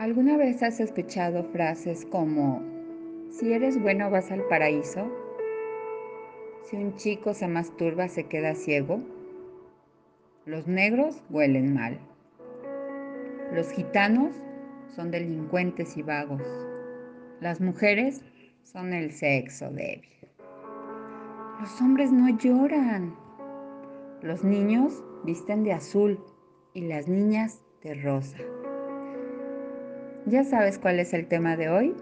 ¿Alguna vez has escuchado frases como, si eres bueno vas al paraíso? Si un chico se masturba se queda ciego. Los negros huelen mal. Los gitanos son delincuentes y vagos. Las mujeres son el sexo débil. Los hombres no lloran. Los niños visten de azul y las niñas de rosa. ¿Ya sabes cuál es el tema de hoy?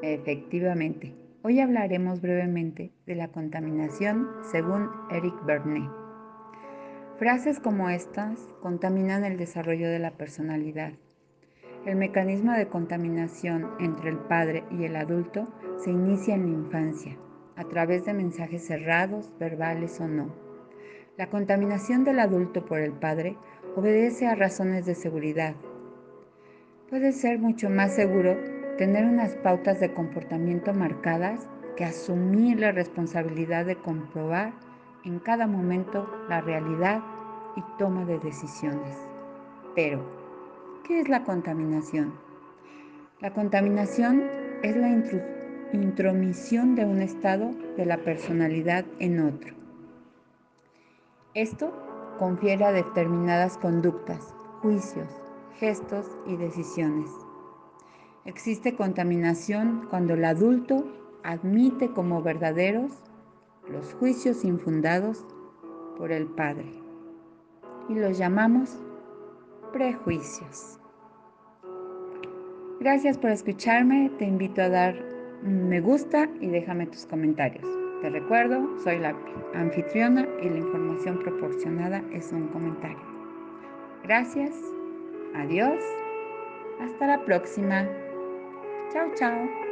Efectivamente, hoy hablaremos brevemente de la contaminación según Eric Bernet. Frases como estas contaminan el desarrollo de la personalidad. El mecanismo de contaminación entre el padre y el adulto se inicia en la infancia, a través de mensajes cerrados, verbales o no. La contaminación del adulto por el padre obedece a razones de seguridad, Puede ser mucho más seguro tener unas pautas de comportamiento marcadas que asumir la responsabilidad de comprobar en cada momento la realidad y toma de decisiones. Pero, ¿qué es la contaminación? La contaminación es la intromisión de un estado de la personalidad en otro. Esto confiere a determinadas conductas, juicios, gestos y decisiones. Existe contaminación cuando el adulto admite como verdaderos los juicios infundados por el padre y los llamamos prejuicios. Gracias por escucharme, te invito a dar un me gusta y déjame tus comentarios. Te recuerdo, soy la anfitriona y la información proporcionada es un comentario. Gracias Adiós. Hasta la próxima. Chao, chao.